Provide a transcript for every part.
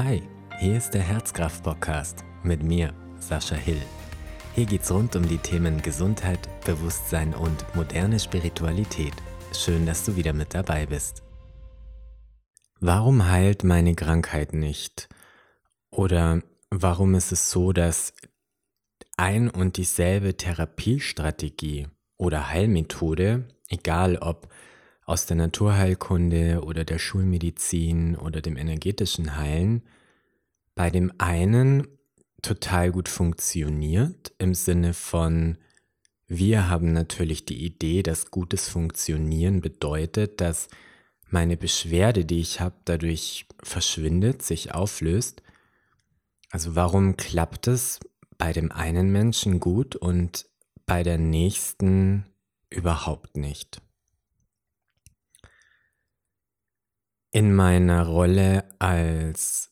Hi, hier ist der Herzkraft-Podcast mit mir, Sascha Hill. Hier geht's rund um die Themen Gesundheit, Bewusstsein und moderne Spiritualität. Schön, dass du wieder mit dabei bist. Warum heilt meine Krankheit nicht? Oder warum ist es so, dass ein und dieselbe Therapiestrategie oder Heilmethode, egal ob aus der Naturheilkunde oder der Schulmedizin oder dem energetischen Heilen, bei dem einen total gut funktioniert im Sinne von, wir haben natürlich die Idee, dass gutes Funktionieren bedeutet, dass meine Beschwerde, die ich habe, dadurch verschwindet, sich auflöst. Also warum klappt es bei dem einen Menschen gut und bei der nächsten überhaupt nicht? In meiner Rolle als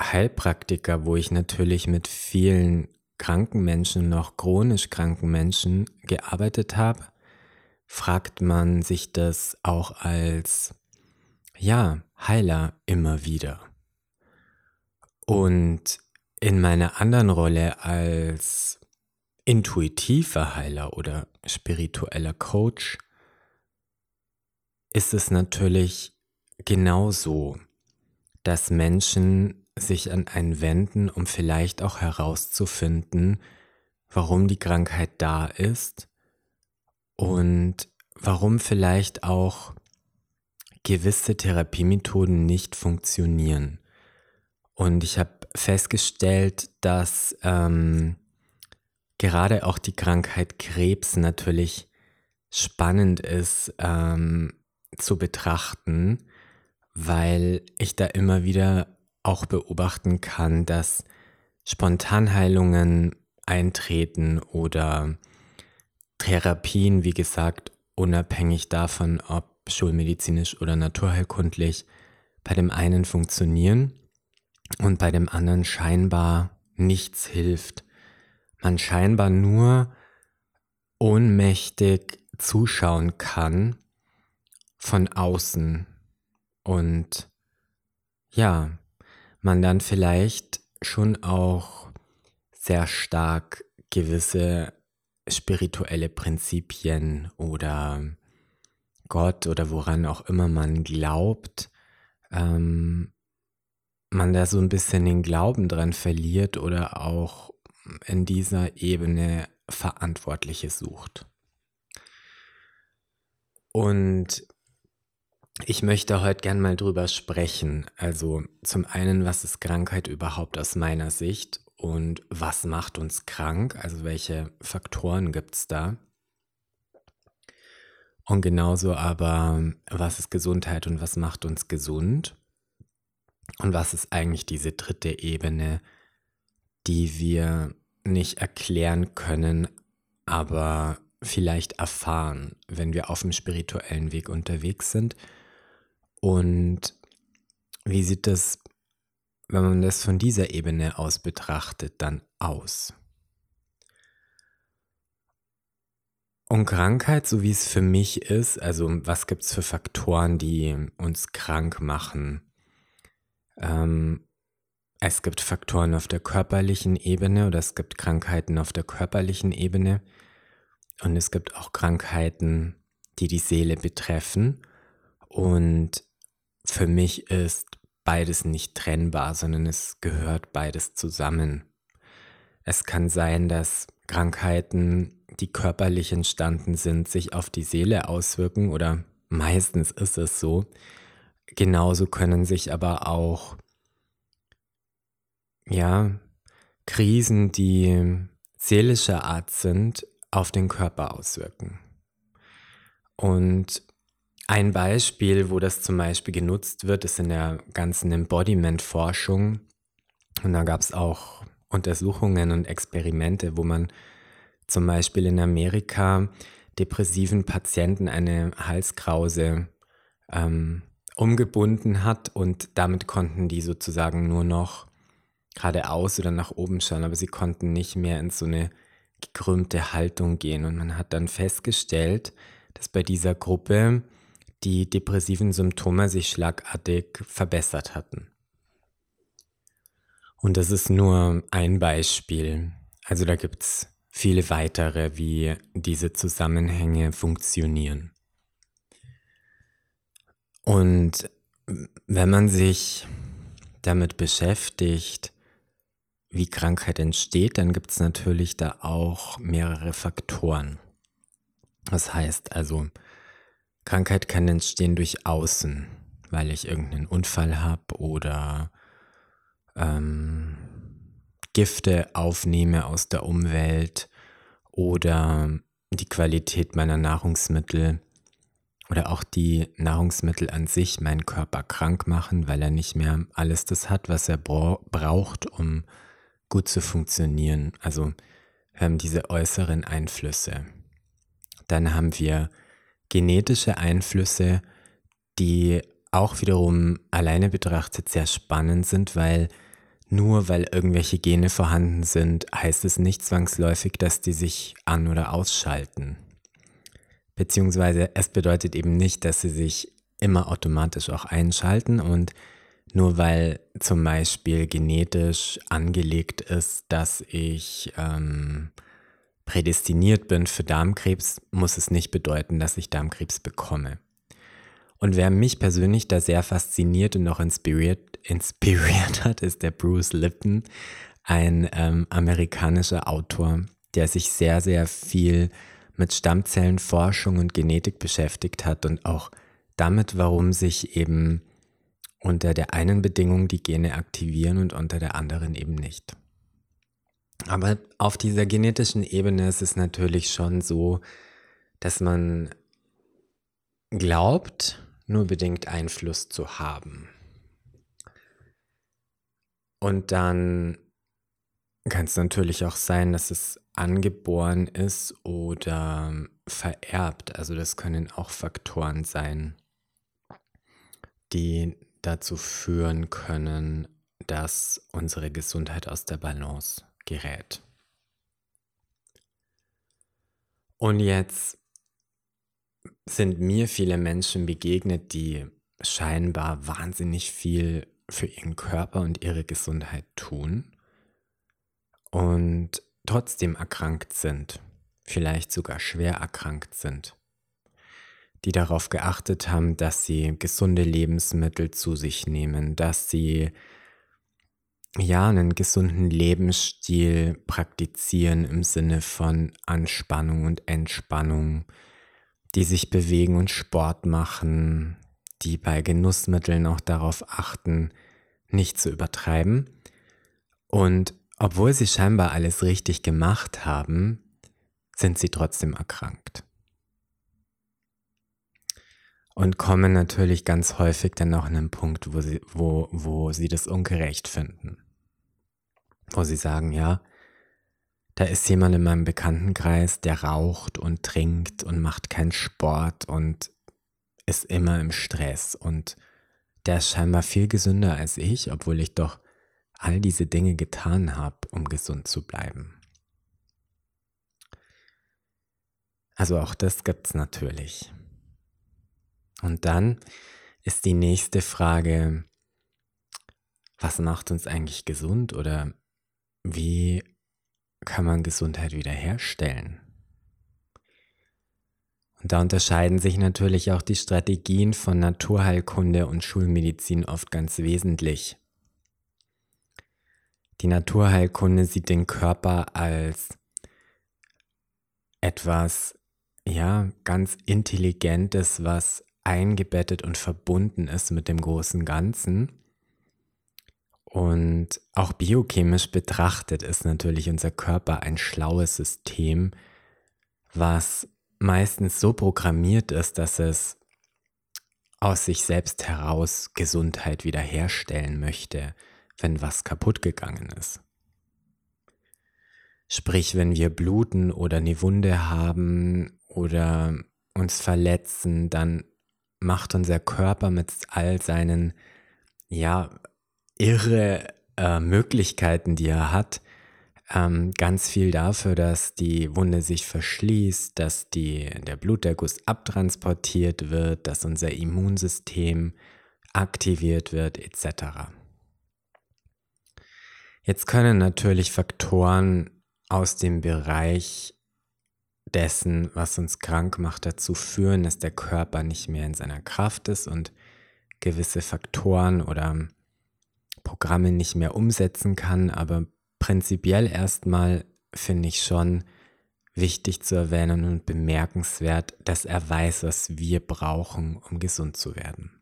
Heilpraktiker, wo ich natürlich mit vielen kranken Menschen, noch chronisch kranken Menschen gearbeitet habe, fragt man sich das auch als, ja, Heiler immer wieder. Und in meiner anderen Rolle als intuitiver Heiler oder spiritueller Coach ist es natürlich genauso, dass Menschen sich an einen wenden, um vielleicht auch herauszufinden, warum die Krankheit da ist und warum vielleicht auch gewisse Therapiemethoden nicht funktionieren. Und ich habe festgestellt, dass ähm, gerade auch die Krankheit Krebs natürlich spannend ist ähm, zu betrachten, weil ich da immer wieder auch beobachten kann, dass Spontanheilungen eintreten oder Therapien, wie gesagt, unabhängig davon, ob schulmedizinisch oder naturheilkundlich, bei dem einen funktionieren und bei dem anderen scheinbar nichts hilft. Man scheinbar nur ohnmächtig zuschauen kann von außen und ja, man dann vielleicht schon auch sehr stark gewisse spirituelle Prinzipien oder Gott oder woran auch immer man glaubt, ähm, man da so ein bisschen den Glauben dran verliert oder auch in dieser Ebene Verantwortliche sucht. Und ich möchte heute gern mal drüber sprechen. Also zum einen, was ist Krankheit überhaupt aus meiner Sicht und was macht uns krank? Also welche Faktoren gibt es da? Und genauso aber, was ist Gesundheit und was macht uns gesund? Und was ist eigentlich diese dritte Ebene, die wir nicht erklären können, aber vielleicht erfahren, wenn wir auf dem spirituellen Weg unterwegs sind und wie sieht das, wenn man das von dieser Ebene aus betrachtet, dann aus? Und Krankheit, so wie es für mich ist, also was gibt es für Faktoren, die uns krank machen? Ähm, es gibt Faktoren auf der körperlichen Ebene oder es gibt Krankheiten auf der körperlichen Ebene und es gibt auch Krankheiten, die die Seele betreffen. Und für mich ist beides nicht trennbar, sondern es gehört beides zusammen. Es kann sein, dass Krankheiten, die körperlich entstanden sind, sich auf die Seele auswirken oder meistens ist es so. Genauso können sich aber auch ja, Krisen, die seelischer Art sind, auf den Körper auswirken. Und ein Beispiel, wo das zum Beispiel genutzt wird, ist in der ganzen Embodiment-Forschung. Und da gab es auch Untersuchungen und Experimente, wo man zum Beispiel in Amerika depressiven Patienten eine Halskrause ähm, umgebunden hat und damit konnten die sozusagen nur noch geradeaus oder nach oben schauen, aber sie konnten nicht mehr in so eine gekrümmte Haltung gehen. Und man hat dann festgestellt, dass bei dieser Gruppe die depressiven Symptome sich schlagartig verbessert hatten. Und das ist nur ein Beispiel. Also da gibt es viele weitere, wie diese Zusammenhänge funktionieren. Und wenn man sich damit beschäftigt, wie Krankheit entsteht, dann gibt es natürlich da auch mehrere Faktoren. Das heißt also, Krankheit kann entstehen durch Außen, weil ich irgendeinen Unfall habe oder ähm, Gifte aufnehme aus der Umwelt oder die Qualität meiner Nahrungsmittel oder auch die Nahrungsmittel an sich meinen Körper krank machen, weil er nicht mehr alles das hat, was er braucht, um gut zu funktionieren. Also wir haben diese äußeren Einflüsse. Dann haben wir genetische Einflüsse, die auch wiederum alleine betrachtet sehr spannend sind, weil nur weil irgendwelche Gene vorhanden sind, heißt es nicht zwangsläufig, dass die sich an oder ausschalten. Beziehungsweise es bedeutet eben nicht, dass sie sich immer automatisch auch einschalten und nur weil zum Beispiel genetisch angelegt ist, dass ich ähm, prädestiniert bin für Darmkrebs, muss es nicht bedeuten, dass ich Darmkrebs bekomme. Und wer mich persönlich da sehr fasziniert und auch inspiriert, inspiriert hat, ist der Bruce Lipton, ein ähm, amerikanischer Autor, der sich sehr, sehr viel mit Stammzellenforschung und Genetik beschäftigt hat und auch damit, warum sich eben unter der einen Bedingung die Gene aktivieren und unter der anderen eben nicht. Aber auf dieser genetischen Ebene ist es natürlich schon so, dass man glaubt, nur bedingt Einfluss zu haben. Und dann kann es natürlich auch sein, dass es angeboren ist oder vererbt. Also das können auch Faktoren sein, die dazu führen können, dass unsere Gesundheit aus der Balance gerät. Und jetzt sind mir viele Menschen begegnet, die scheinbar wahnsinnig viel für ihren Körper und ihre Gesundheit tun und trotzdem erkrankt sind, vielleicht sogar schwer erkrankt sind, die darauf geachtet haben, dass sie gesunde Lebensmittel zu sich nehmen, dass sie ja einen gesunden Lebensstil praktizieren im Sinne von Anspannung und Entspannung, die sich bewegen und Sport machen, die bei Genussmitteln auch darauf achten, nicht zu übertreiben und obwohl sie scheinbar alles richtig gemacht haben, sind sie trotzdem erkrankt. Und kommen natürlich ganz häufig dann auch an einen Punkt, wo sie, wo, wo sie das ungerecht finden. Wo sie sagen, ja, da ist jemand in meinem Bekanntenkreis, der raucht und trinkt und macht keinen Sport und ist immer im Stress und der ist scheinbar viel gesünder als ich, obwohl ich doch all diese Dinge getan habe, um gesund zu bleiben. Also auch das gibt es natürlich. Und dann ist die nächste Frage, was macht uns eigentlich gesund oder wie kann man Gesundheit wiederherstellen? Und da unterscheiden sich natürlich auch die Strategien von Naturheilkunde und Schulmedizin oft ganz wesentlich. Die Naturheilkunde sieht den Körper als etwas, ja, ganz Intelligentes, was eingebettet und verbunden ist mit dem großen Ganzen. Und auch biochemisch betrachtet ist natürlich unser Körper ein schlaues System, was meistens so programmiert ist, dass es aus sich selbst heraus Gesundheit wiederherstellen möchte wenn was kaputt gegangen ist. Sprich, wenn wir bluten oder eine Wunde haben oder uns verletzen, dann macht unser Körper mit all seinen, ja, irre äh, Möglichkeiten, die er hat, ähm, ganz viel dafür, dass die Wunde sich verschließt, dass die, der Bluterguss abtransportiert wird, dass unser Immunsystem aktiviert wird, etc. Jetzt können natürlich Faktoren aus dem Bereich dessen, was uns krank macht, dazu führen, dass der Körper nicht mehr in seiner Kraft ist und gewisse Faktoren oder Programme nicht mehr umsetzen kann. Aber prinzipiell erstmal finde ich schon wichtig zu erwähnen und bemerkenswert, dass er weiß, was wir brauchen, um gesund zu werden.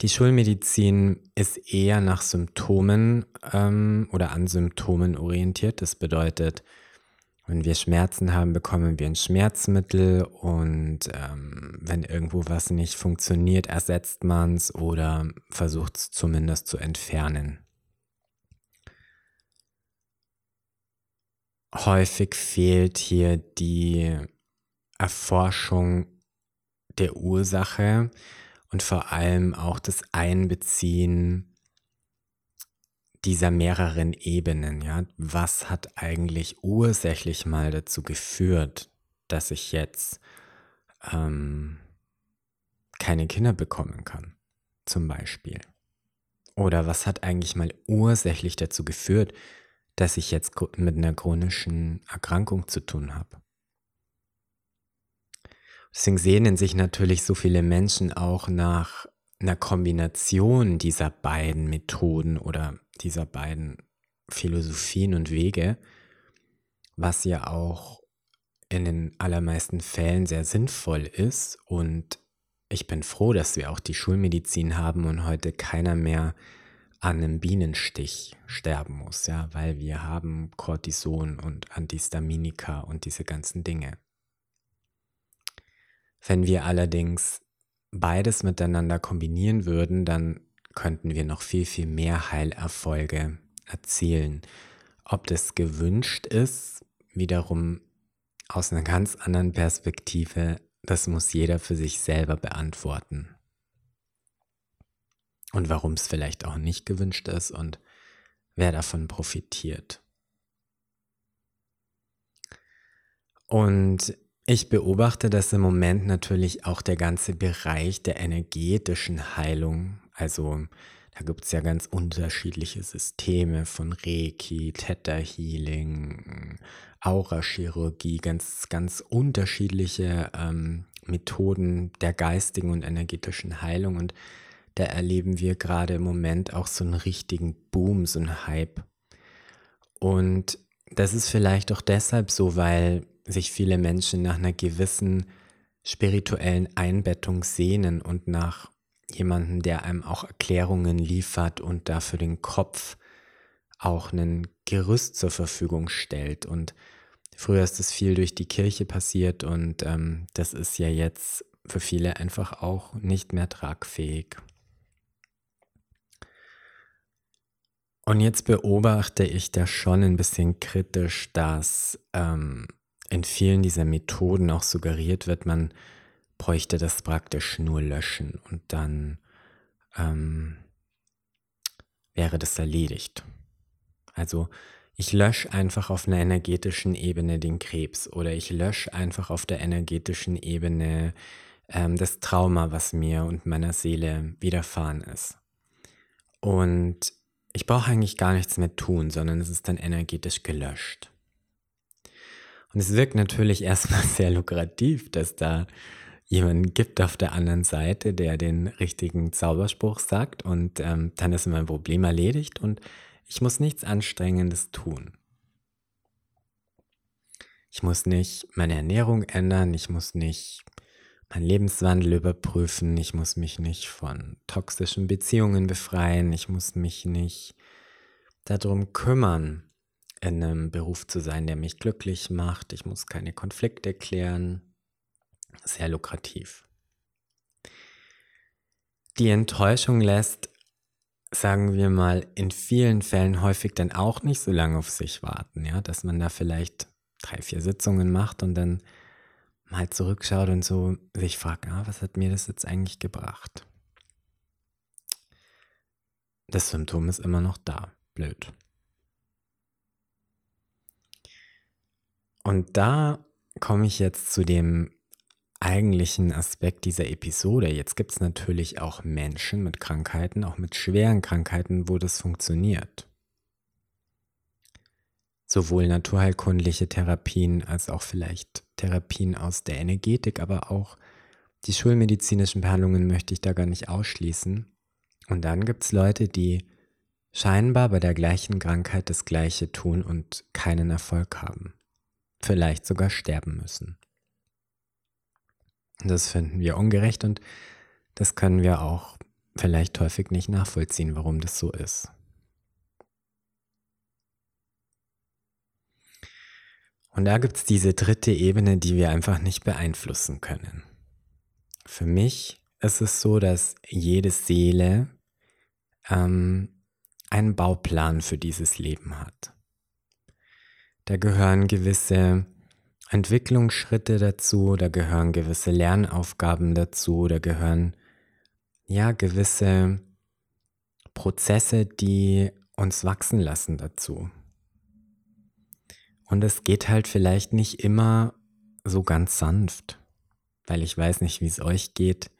Die Schulmedizin ist eher nach Symptomen ähm, oder an Symptomen orientiert. Das bedeutet, wenn wir Schmerzen haben, bekommen wir ein Schmerzmittel und ähm, wenn irgendwo was nicht funktioniert, ersetzt man es oder versucht es zumindest zu entfernen. Häufig fehlt hier die Erforschung der Ursache und vor allem auch das Einbeziehen dieser mehreren Ebenen. Ja? Was hat eigentlich ursächlich mal dazu geführt, dass ich jetzt ähm, keine Kinder bekommen kann, zum Beispiel? Oder was hat eigentlich mal ursächlich dazu geführt, dass ich jetzt mit einer chronischen Erkrankung zu tun habe? Deswegen sehnen sich natürlich so viele Menschen auch nach einer Kombination dieser beiden Methoden oder dieser beiden Philosophien und Wege, was ja auch in den allermeisten Fällen sehr sinnvoll ist. Und ich bin froh, dass wir auch die Schulmedizin haben und heute keiner mehr an einem Bienenstich sterben muss, ja, weil wir haben Cortison und Antihistaminika und diese ganzen Dinge. Wenn wir allerdings beides miteinander kombinieren würden, dann könnten wir noch viel, viel mehr Heilerfolge erzielen. Ob das gewünscht ist, wiederum aus einer ganz anderen Perspektive, das muss jeder für sich selber beantworten. Und warum es vielleicht auch nicht gewünscht ist und wer davon profitiert. Und ich beobachte, dass im Moment natürlich auch der ganze Bereich der energetischen Heilung, also da gibt es ja ganz unterschiedliche Systeme von Reiki, Theta Healing, Aurachirurgie, ganz, ganz unterschiedliche ähm, Methoden der geistigen und energetischen Heilung. Und da erleben wir gerade im Moment auch so einen richtigen Boom, so einen Hype. Und das ist vielleicht auch deshalb so, weil sich viele Menschen nach einer gewissen spirituellen Einbettung sehnen und nach jemandem, der einem auch Erklärungen liefert und dafür den Kopf auch ein Gerüst zur Verfügung stellt. Und früher ist das viel durch die Kirche passiert und ähm, das ist ja jetzt für viele einfach auch nicht mehr tragfähig. Und jetzt beobachte ich da schon ein bisschen kritisch, dass ähm, in vielen dieser Methoden auch suggeriert wird, man bräuchte das praktisch nur löschen und dann ähm, wäre das erledigt. Also ich lösche einfach auf einer energetischen Ebene den Krebs oder ich lösche einfach auf der energetischen Ebene ähm, das Trauma, was mir und meiner Seele widerfahren ist. Und ich brauche eigentlich gar nichts mehr tun, sondern es ist dann energetisch gelöscht. Und es wirkt natürlich erstmal sehr lukrativ, dass da jemanden gibt auf der anderen Seite, der den richtigen Zauberspruch sagt und ähm, dann ist mein Problem erledigt und ich muss nichts Anstrengendes tun. Ich muss nicht meine Ernährung ändern, ich muss nicht meinen Lebenswandel überprüfen, ich muss mich nicht von toxischen Beziehungen befreien, ich muss mich nicht darum kümmern, in einem Beruf zu sein, der mich glücklich macht. Ich muss keine Konflikte klären. Sehr lukrativ. Die Enttäuschung lässt, sagen wir mal, in vielen Fällen häufig dann auch nicht so lange auf sich warten, ja, dass man da vielleicht drei, vier Sitzungen macht und dann mal zurückschaut und so sich fragt, ah, was hat mir das jetzt eigentlich gebracht? Das Symptom ist immer noch da. Blöd. Und da komme ich jetzt zu dem eigentlichen Aspekt dieser Episode. Jetzt gibt es natürlich auch Menschen mit Krankheiten, auch mit schweren Krankheiten, wo das funktioniert. Sowohl naturheilkundliche Therapien als auch vielleicht Therapien aus der Energetik, aber auch die schulmedizinischen Behandlungen möchte ich da gar nicht ausschließen. Und dann gibt es Leute, die scheinbar bei der gleichen Krankheit das gleiche tun und keinen Erfolg haben. Vielleicht sogar sterben müssen. Das finden wir ungerecht und das können wir auch vielleicht häufig nicht nachvollziehen, warum das so ist. Und da gibt es diese dritte Ebene, die wir einfach nicht beeinflussen können. Für mich ist es so, dass jede Seele ähm, einen Bauplan für dieses Leben hat. Da gehören gewisse Entwicklungsschritte dazu, da gehören gewisse Lernaufgaben dazu, da gehören ja gewisse Prozesse, die uns wachsen lassen dazu. Und es geht halt vielleicht nicht immer so ganz sanft, weil ich weiß nicht, wie es euch geht,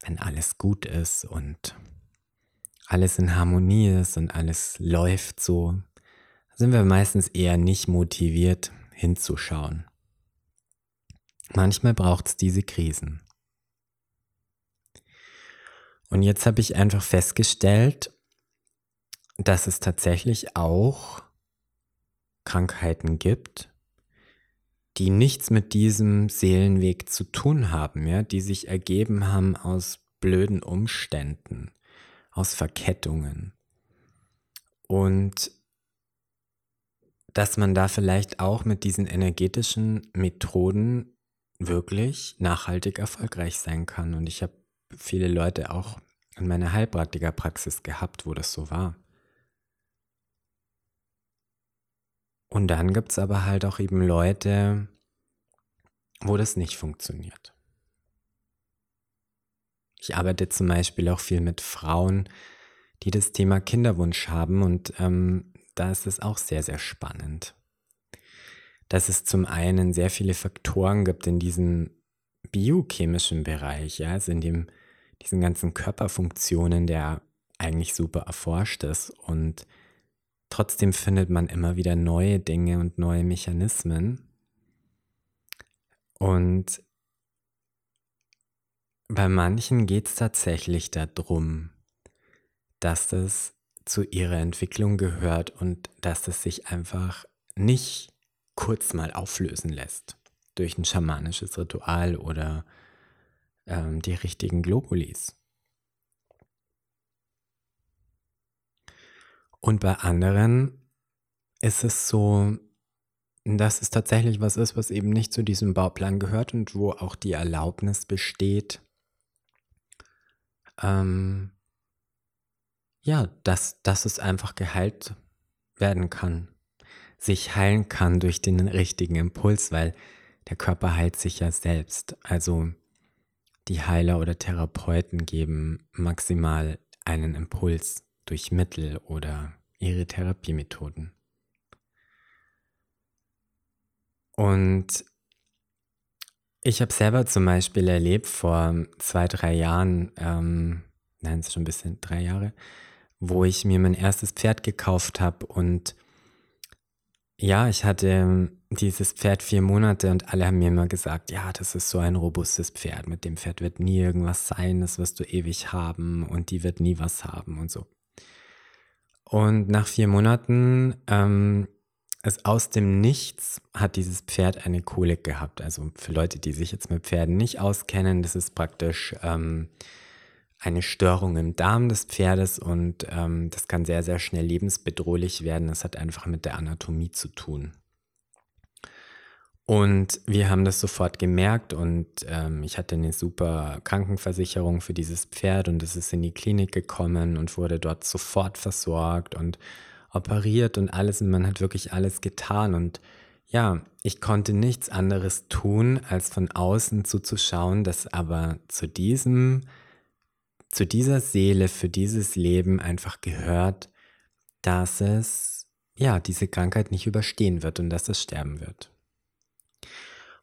wenn alles gut ist und alles in Harmonie ist und alles läuft so, sind wir meistens eher nicht motiviert hinzuschauen. Manchmal braucht es diese Krisen. Und jetzt habe ich einfach festgestellt, dass es tatsächlich auch Krankheiten gibt, die nichts mit diesem Seelenweg zu tun haben, ja, die sich ergeben haben aus blöden Umständen, aus Verkettungen. Und dass man da vielleicht auch mit diesen energetischen Methoden wirklich nachhaltig erfolgreich sein kann. Und ich habe viele Leute auch in meiner Heilpraktikerpraxis gehabt, wo das so war. Und dann gibt es aber halt auch eben Leute, wo das nicht funktioniert. Ich arbeite zum Beispiel auch viel mit Frauen, die das Thema Kinderwunsch haben und ähm, da ist es auch sehr, sehr spannend. Dass es zum einen sehr viele Faktoren gibt in diesem biochemischen Bereich, ja, also in dem, diesen ganzen Körperfunktionen, der eigentlich super erforscht ist und trotzdem findet man immer wieder neue Dinge und neue Mechanismen. Und bei manchen geht es tatsächlich darum, dass es zu ihrer Entwicklung gehört und dass es sich einfach nicht kurz mal auflösen lässt durch ein schamanisches Ritual oder ähm, die richtigen Globulis. Und bei anderen ist es so, dass es tatsächlich was ist, was eben nicht zu diesem Bauplan gehört und wo auch die Erlaubnis besteht, ähm, ja, dass, dass es einfach geheilt werden kann, sich heilen kann durch den richtigen Impuls, weil der Körper heilt sich ja selbst. Also die Heiler oder Therapeuten geben maximal einen Impuls durch Mittel oder ihre Therapiemethoden. Und ich habe selber zum Beispiel erlebt vor zwei, drei Jahren, ähm, nein, es ist schon ein bisschen drei Jahre, wo ich mir mein erstes Pferd gekauft habe und ja, ich hatte dieses Pferd vier Monate und alle haben mir immer gesagt, ja, das ist so ein robustes Pferd. Mit dem Pferd wird nie irgendwas sein, das wirst du ewig haben und die wird nie was haben und so. Und nach vier Monaten ähm, ist aus dem Nichts hat dieses Pferd eine Kolik gehabt. Also für Leute, die sich jetzt mit Pferden nicht auskennen, das ist praktisch ähm, eine Störung im Darm des Pferdes und ähm, das kann sehr, sehr schnell lebensbedrohlich werden. Das hat einfach mit der Anatomie zu tun. Und wir haben das sofort gemerkt und ähm, ich hatte eine super Krankenversicherung für dieses Pferd und es ist in die Klinik gekommen und wurde dort sofort versorgt und operiert und alles und man hat wirklich alles getan und ja, ich konnte nichts anderes tun, als von außen zuzuschauen, dass aber zu diesem zu dieser Seele, für dieses Leben einfach gehört, dass es ja diese Krankheit nicht überstehen wird und dass es sterben wird.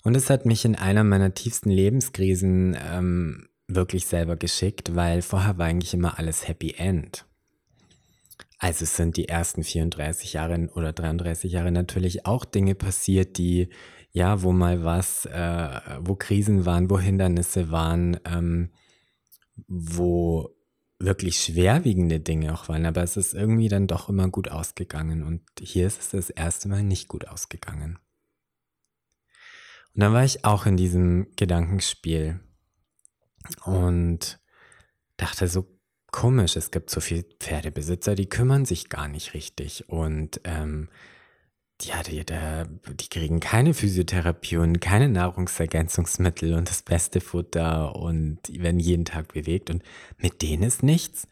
Und es hat mich in einer meiner tiefsten Lebenskrisen ähm, wirklich selber geschickt, weil vorher war eigentlich immer alles Happy End. Also sind die ersten 34 Jahre oder 33 Jahre natürlich auch Dinge passiert, die, ja, wo mal was, äh, wo Krisen waren, wo Hindernisse waren, ähm, wo wirklich schwerwiegende Dinge auch waren, aber es ist irgendwie dann doch immer gut ausgegangen und hier ist es das erste Mal nicht gut ausgegangen. Und dann war ich auch in diesem Gedankenspiel und dachte so komisch, es gibt so viele Pferdebesitzer, die kümmern sich gar nicht richtig und ähm, ja, die, die, die kriegen keine Physiotherapie und keine Nahrungsergänzungsmittel und das beste Futter und werden jeden Tag bewegt und mit denen ist nichts.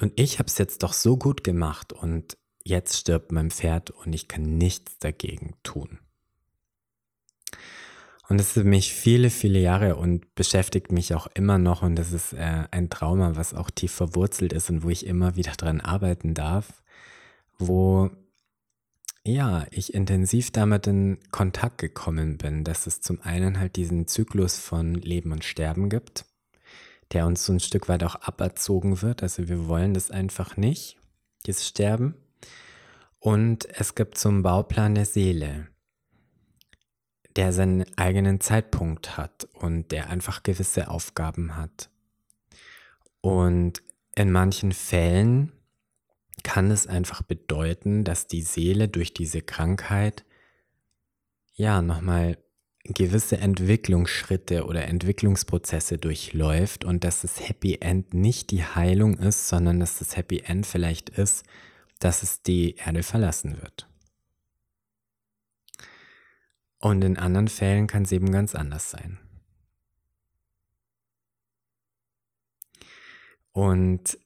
Und ich habe es jetzt doch so gut gemacht und jetzt stirbt mein Pferd und ich kann nichts dagegen tun. Und das ist für mich viele, viele Jahre und beschäftigt mich auch immer noch und das ist äh, ein Trauma, was auch tief verwurzelt ist und wo ich immer wieder dran arbeiten darf, wo ja, ich intensiv damit in Kontakt gekommen bin, dass es zum einen halt diesen Zyklus von Leben und Sterben gibt, der uns so ein Stück weit auch aberzogen wird. Also wir wollen das einfach nicht, dieses Sterben. Und es gibt so Bauplan der Seele, der seinen eigenen Zeitpunkt hat und der einfach gewisse Aufgaben hat. Und in manchen Fällen kann es einfach bedeuten, dass die Seele durch diese Krankheit ja nochmal gewisse Entwicklungsschritte oder Entwicklungsprozesse durchläuft und dass das Happy End nicht die Heilung ist, sondern dass das Happy End vielleicht ist, dass es die Erde verlassen wird. Und in anderen Fällen kann es eben ganz anders sein. Und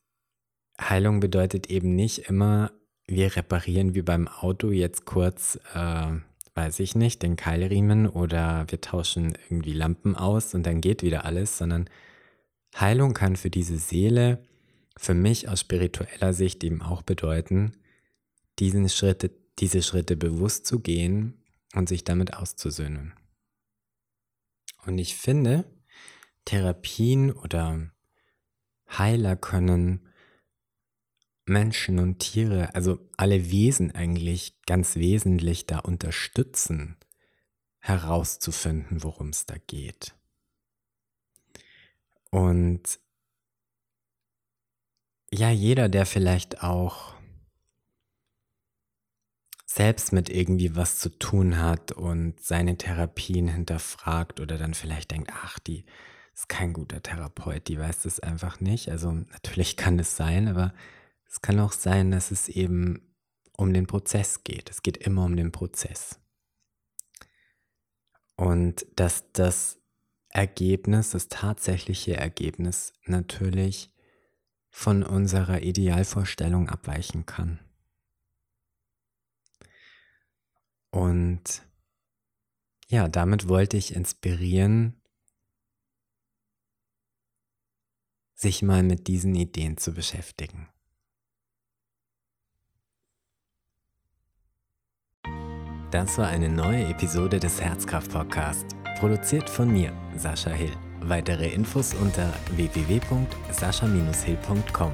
Heilung bedeutet eben nicht immer, wir reparieren wie beim Auto jetzt kurz, äh, weiß ich nicht, den Keilriemen oder wir tauschen irgendwie Lampen aus und dann geht wieder alles, sondern Heilung kann für diese Seele, für mich aus spiritueller Sicht eben auch bedeuten, diesen Schritte, diese Schritte bewusst zu gehen und sich damit auszusöhnen. Und ich finde, Therapien oder Heiler können Menschen und Tiere, also alle Wesen eigentlich ganz wesentlich da unterstützen, herauszufinden, worum es da geht. Und ja, jeder, der vielleicht auch selbst mit irgendwie was zu tun hat und seine Therapien hinterfragt oder dann vielleicht denkt, ach, die ist kein guter Therapeut, die weiß das einfach nicht. Also natürlich kann es sein, aber es kann auch sein, dass es eben um den Prozess geht. Es geht immer um den Prozess. Und dass das Ergebnis, das tatsächliche Ergebnis natürlich von unserer Idealvorstellung abweichen kann. Und ja, damit wollte ich inspirieren, sich mal mit diesen Ideen zu beschäftigen. Das war eine neue Episode des Herzkraft Podcast, produziert von mir, Sascha Hill. Weitere Infos unter www.sascha-hill.com.